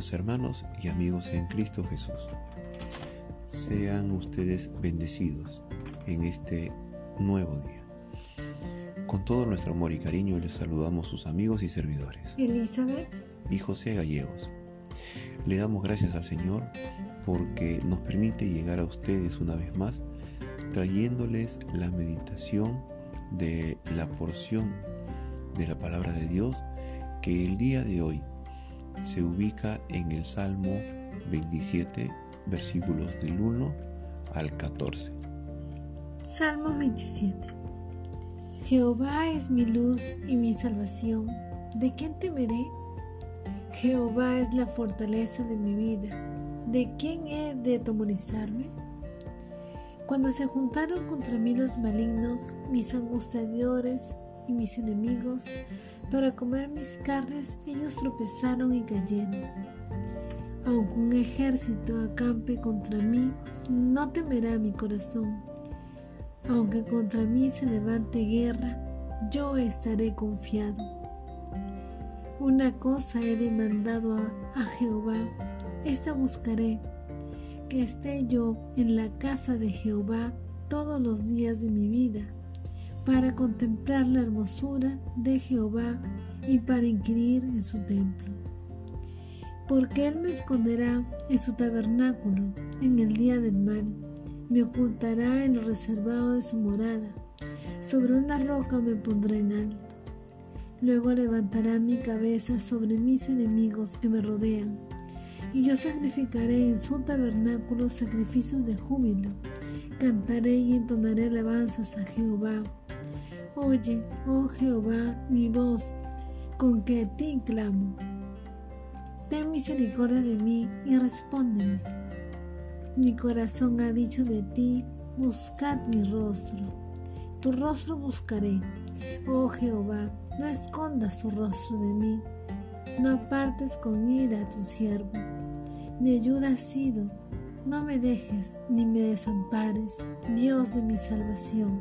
Amados hermanos y amigos en Cristo Jesús, sean ustedes bendecidos en este nuevo día. Con todo nuestro amor y cariño les saludamos sus amigos y servidores. Elizabeth y José Gallegos. Le damos gracias al Señor porque nos permite llegar a ustedes una vez más trayéndoles la meditación de la porción de la palabra de Dios que el día de hoy se ubica en el Salmo 27, versículos del 1 al 14. Salmo 27. Jehová es mi luz y mi salvación. ¿De quién temeré? Jehová es la fortaleza de mi vida. ¿De quién he de atemorizarme? Cuando se juntaron contra mí los malignos, mis angustiadores y mis enemigos, para comer mis carnes, ellos tropezaron y cayeron. Aunque un ejército acampe contra mí, no temerá mi corazón. Aunque contra mí se levante guerra, yo estaré confiado. Una cosa he demandado a, a Jehová, esta buscaré, que esté yo en la casa de Jehová todos los días de mi vida para contemplar la hermosura de Jehová y para inquirir en su templo. Porque Él me esconderá en su tabernáculo en el día del mal, me ocultará en lo reservado de su morada, sobre una roca me pondrá en alto. Luego levantará mi cabeza sobre mis enemigos que me rodean, y yo sacrificaré en su tabernáculo sacrificios de júbilo, cantaré y entonaré alabanzas a Jehová Oye, oh Jehová, mi voz, con que a ti clamo. Ten misericordia de mí y respóndeme. Mi corazón ha dicho de ti, buscad mi rostro. Tu rostro buscaré. Oh Jehová, no escondas tu rostro de mí. No apartes con ira a tu siervo. Mi ayuda ha sido. No me dejes ni me desampares, Dios de mi salvación.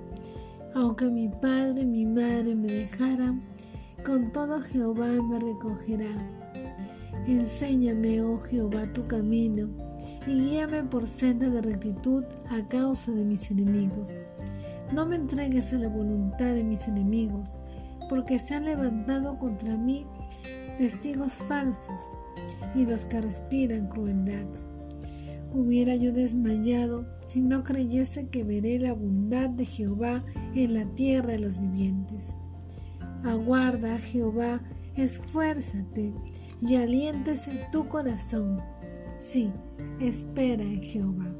Aunque mi padre y mi madre me dejaran, con todo Jehová me recogerá. Enséñame, oh Jehová, tu camino, y guíame por senda de rectitud a causa de mis enemigos. No me entregues a la voluntad de mis enemigos, porque se han levantado contra mí testigos falsos y los que respiran crueldad. Hubiera yo desmayado si no creyese que veré la bondad de Jehová en la tierra de los vivientes. Aguarda, Jehová, esfuérzate y aliéntese tu corazón. Sí, espera en Jehová.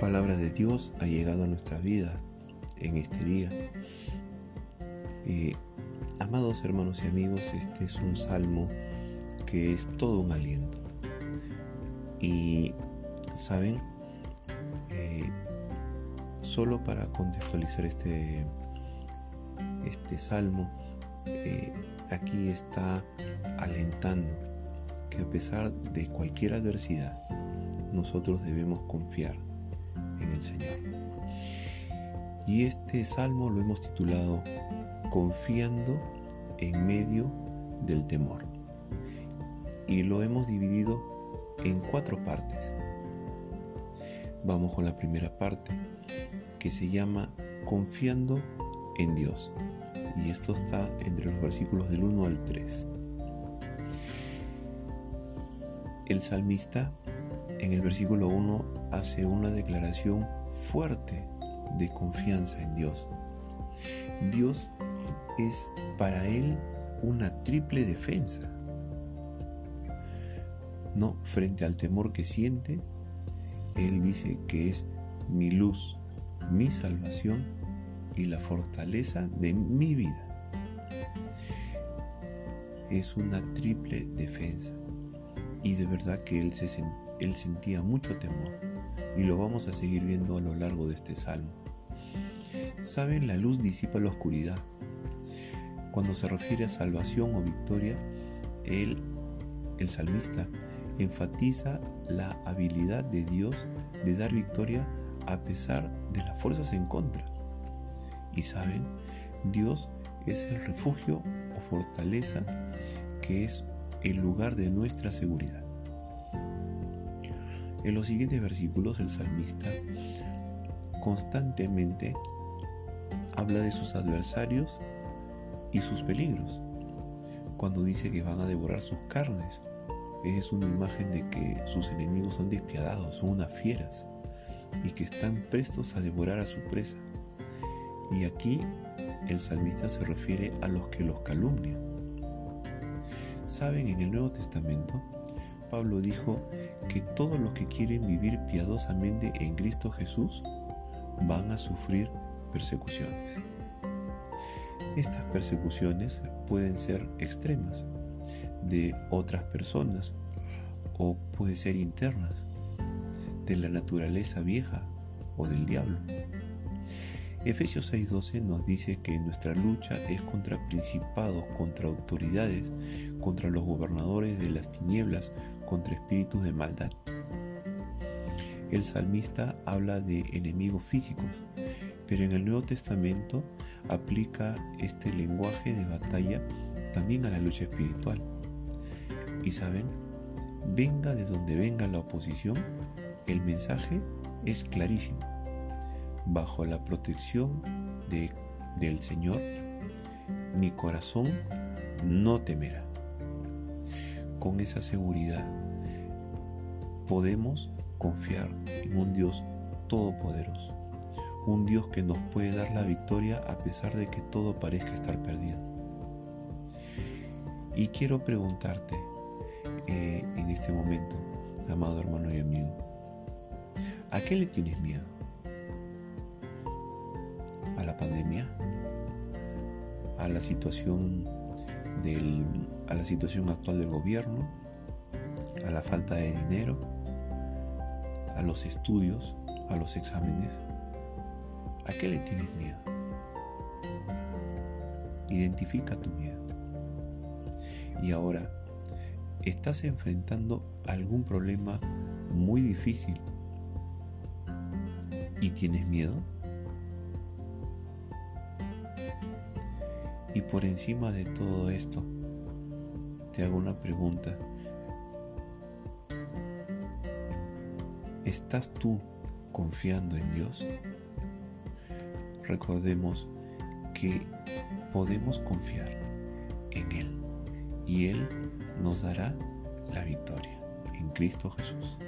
Palabra de Dios ha llegado a nuestra vida en este día. Eh, amados hermanos y amigos, este es un salmo que es todo un aliento. Y, ¿saben? Eh, solo para contextualizar este, este salmo, eh, aquí está alentando que a pesar de cualquier adversidad, nosotros debemos confiar en el Señor. Y este salmo lo hemos titulado Confiando en medio del temor y lo hemos dividido en cuatro partes. Vamos con la primera parte que se llama Confiando en Dios y esto está entre los versículos del 1 al 3. El salmista en el versículo 1 hace una declaración fuerte de confianza en Dios. Dios es para él una triple defensa. No, frente al temor que siente, Él dice que es mi luz, mi salvación y la fortaleza de mi vida. Es una triple defensa. Y de verdad que él, se, él sentía mucho temor. Y lo vamos a seguir viendo a lo largo de este salmo. Saben, la luz disipa la oscuridad. Cuando se refiere a salvación o victoria, él, el salmista, enfatiza la habilidad de Dios de dar victoria a pesar de las fuerzas en contra. Y saben, Dios es el refugio o fortaleza que es el lugar de nuestra seguridad. En los siguientes versículos el salmista constantemente habla de sus adversarios y sus peligros. Cuando dice que van a devorar sus carnes, es una imagen de que sus enemigos son despiadados, son unas fieras y que están prestos a devorar a su presa. Y aquí el salmista se refiere a los que los calumnian. Saben, en el Nuevo Testamento, Pablo dijo que todos los que quieren vivir piadosamente en Cristo Jesús van a sufrir persecuciones. Estas persecuciones pueden ser extremas de otras personas o pueden ser internas de la naturaleza vieja o del diablo. Efesios 6:12 nos dice que nuestra lucha es contra principados, contra autoridades, contra los gobernadores de las tinieblas, contra espíritus de maldad. El salmista habla de enemigos físicos, pero en el Nuevo Testamento aplica este lenguaje de batalla también a la lucha espiritual. Y saben, venga de donde venga la oposición, el mensaje es clarísimo bajo la protección de, del Señor, mi corazón no temerá. Con esa seguridad podemos confiar en un Dios todopoderoso, un Dios que nos puede dar la victoria a pesar de que todo parezca estar perdido. Y quiero preguntarte eh, en este momento, amado hermano y amigo, ¿a qué le tienes miedo? a la pandemia, a la situación del, a la situación actual del gobierno, a la falta de dinero, a los estudios, a los exámenes. ¿A qué le tienes miedo? Identifica tu miedo. Y ahora, ¿estás enfrentando algún problema muy difícil y tienes miedo? Y por encima de todo esto, te hago una pregunta. ¿Estás tú confiando en Dios? Recordemos que podemos confiar en Él y Él nos dará la victoria en Cristo Jesús.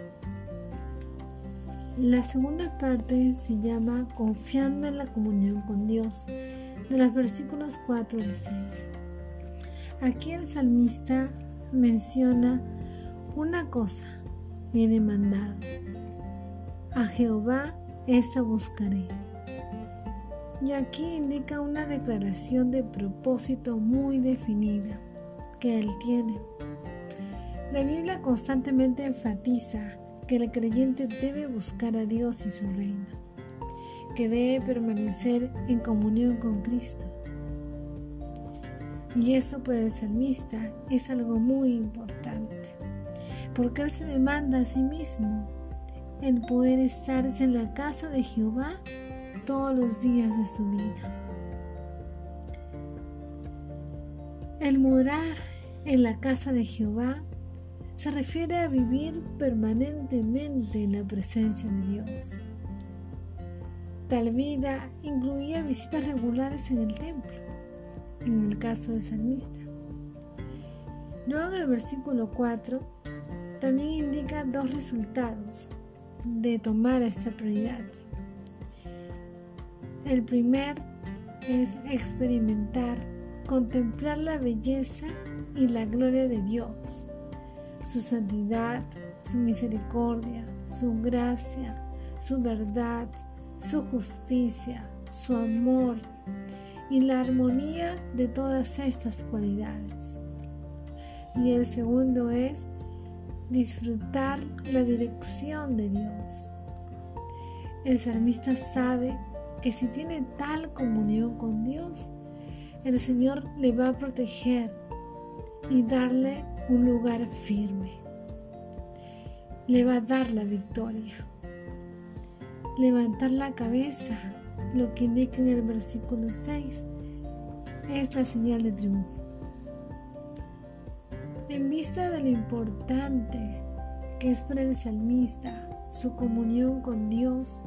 La segunda parte se llama Confiando en la comunión con Dios de los versículos 4 al 6. Aquí el salmista menciona una cosa he demandado. A Jehová esta buscaré. Y aquí indica una declaración de propósito muy definida que él tiene. La Biblia constantemente enfatiza que el creyente debe buscar a Dios y su reino que debe permanecer en comunión con Cristo. Y eso para el salmista es algo muy importante, porque él se demanda a sí mismo el poder estarse en la casa de Jehová todos los días de su vida. El morar en la casa de Jehová se refiere a vivir permanentemente en la presencia de Dios. Tal vida incluía visitas regulares en el templo, en el caso del salmista. Luego en el versículo 4 también indica dos resultados de tomar esta prioridad. El primer es experimentar, contemplar la belleza y la gloria de Dios, su santidad, su misericordia, su gracia, su verdad, su justicia, su amor y la armonía de todas estas cualidades. Y el segundo es disfrutar la dirección de Dios. El salmista sabe que si tiene tal comunión con Dios, el Señor le va a proteger y darle un lugar firme. Le va a dar la victoria levantar la cabeza, lo que indica en el versículo 6, es la señal de triunfo. En vista de lo importante que es para el salmista su comunión con Dios,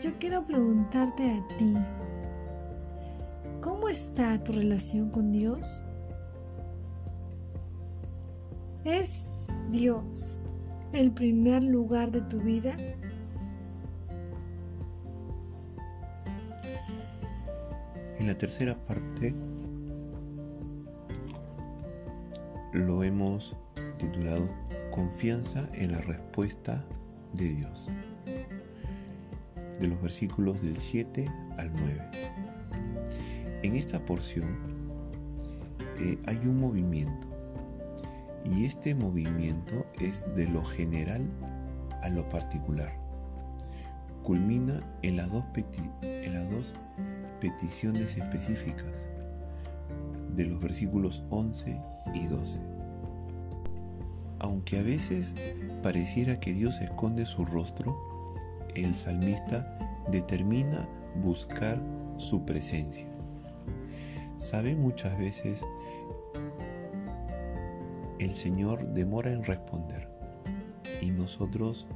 yo quiero preguntarte a ti, ¿cómo está tu relación con Dios? ¿Es Dios el primer lugar de tu vida? En la tercera parte lo hemos titulado Confianza en la respuesta de Dios, de los versículos del 7 al 9. En esta porción eh, hay un movimiento y este movimiento es de lo general a lo particular. Culmina en las dos, en las dos peticiones específicas de los versículos 11 y 12. Aunque a veces pareciera que Dios esconde su rostro, el salmista determina buscar su presencia. Sabe muchas veces el Señor demora en responder y nosotros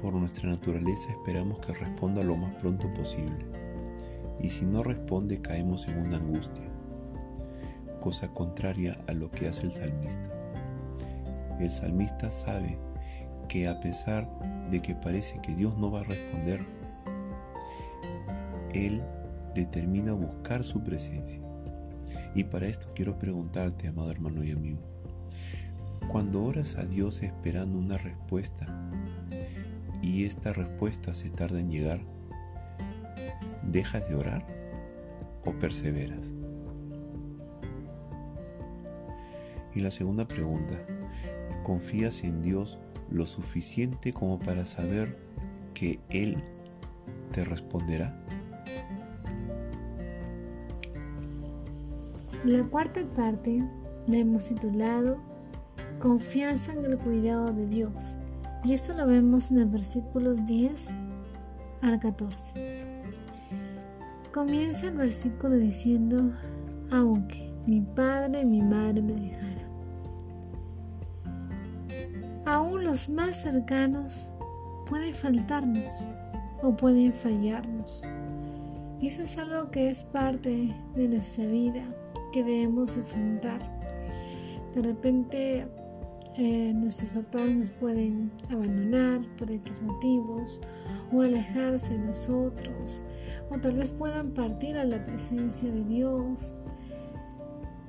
por nuestra naturaleza esperamos que responda lo más pronto posible. Y si no responde caemos en una angustia, cosa contraria a lo que hace el salmista. El salmista sabe que a pesar de que parece que Dios no va a responder, Él determina buscar su presencia. Y para esto quiero preguntarte, amado hermano y amigo, cuando oras a Dios esperando una respuesta y esta respuesta se tarda en llegar, ¿dejas de orar o perseveras? Y la segunda pregunta, ¿confías en Dios lo suficiente como para saber que Él te responderá? La cuarta parte la hemos titulado Confianza en el cuidado de Dios. Y esto lo vemos en los versículos 10 al 14. Comienza el versículo diciendo, aunque mi padre y mi madre me dejaran. Aún los más cercanos pueden faltarnos o pueden fallarnos. Y eso es algo que es parte de nuestra vida que debemos enfrentar. De repente eh, nuestros papás nos pueden abandonar por X motivos o alejarse de nosotros o tal vez puedan partir a la presencia de Dios.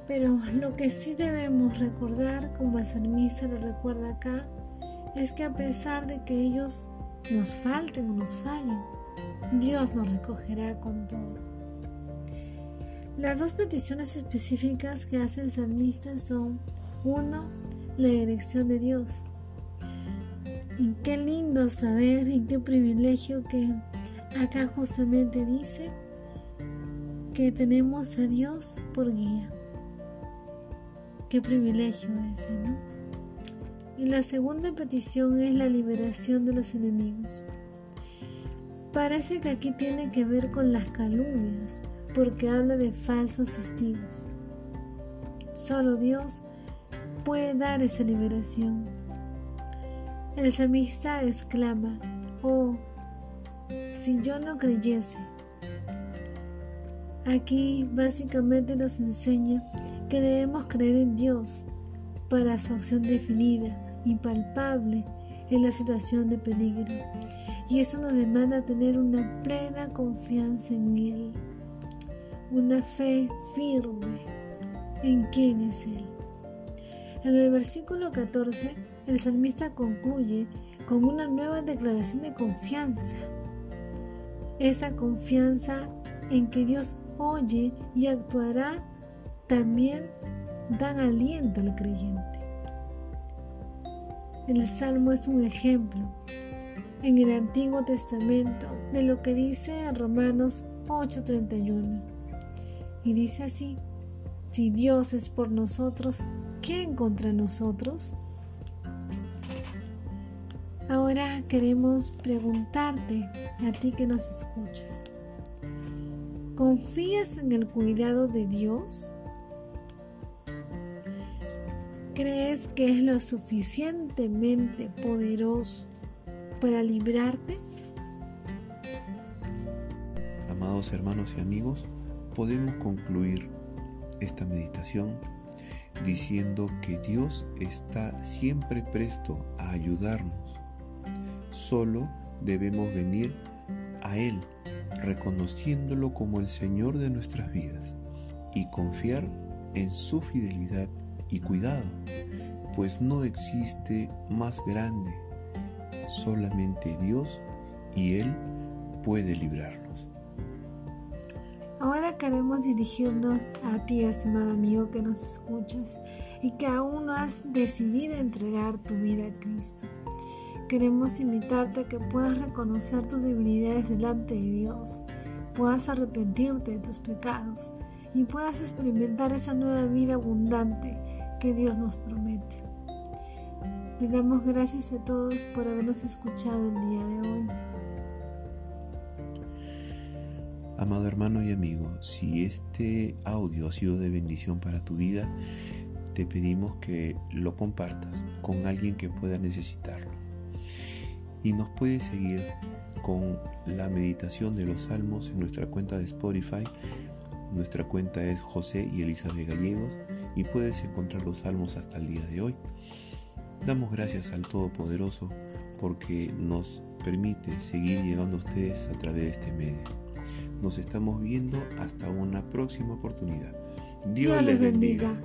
Pero lo que sí debemos recordar, como el salmista lo recuerda acá, es que a pesar de que ellos nos falten o nos fallen, Dios nos recogerá con todo. Las dos peticiones específicas que hace el salmista son, uno, la dirección de Dios. Y qué lindo saber y qué privilegio que acá justamente dice que tenemos a Dios por guía. Qué privilegio ese, ¿no? Y la segunda petición es la liberación de los enemigos. Parece que aquí tiene que ver con las calumnias, porque habla de falsos testigos. Solo Dios puede dar esa liberación. El samista exclama, oh, si yo no creyese. Aquí básicamente nos enseña que debemos creer en Dios para su acción definida, impalpable en la situación de peligro. Y eso nos demanda tener una plena confianza en Él, una fe firme en quién es Él. En el versículo 14, el salmista concluye con una nueva declaración de confianza. Esta confianza en que Dios oye y actuará también dan aliento al creyente. El Salmo es un ejemplo en el Antiguo Testamento de lo que dice Romanos 8:31. Y dice así, si Dios es por nosotros, ¿quién contra nosotros? Ahora queremos preguntarte a ti que nos escuchas. ¿Confías en el cuidado de Dios? ¿Crees que es lo suficientemente poderoso para librarte? Amados hermanos y amigos, podemos concluir esta meditación diciendo que Dios está siempre presto a ayudarnos. Solo debemos venir a Él reconociéndolo como el Señor de nuestras vidas y confiar en su fidelidad y cuidado, pues no existe más grande, solamente Dios y Él puede librarnos. Queremos dirigirnos a ti, estimado amigo que nos escuchas y que aún no has decidido entregar tu vida a Cristo. Queremos invitarte a que puedas reconocer tus debilidades delante de Dios, puedas arrepentirte de tus pecados y puedas experimentar esa nueva vida abundante que Dios nos promete. Le damos gracias a todos por habernos escuchado el día de hoy. Amado hermano y amigo, si este audio ha sido de bendición para tu vida, te pedimos que lo compartas con alguien que pueda necesitarlo y nos puedes seguir con la meditación de los salmos en nuestra cuenta de Spotify. Nuestra cuenta es José y Elizabeth Gallegos y puedes encontrar los salmos hasta el día de hoy. Damos gracias al Todopoderoso porque nos permite seguir llegando a ustedes a través de este medio. Nos estamos viendo hasta una próxima oportunidad. Dios, les bendiga.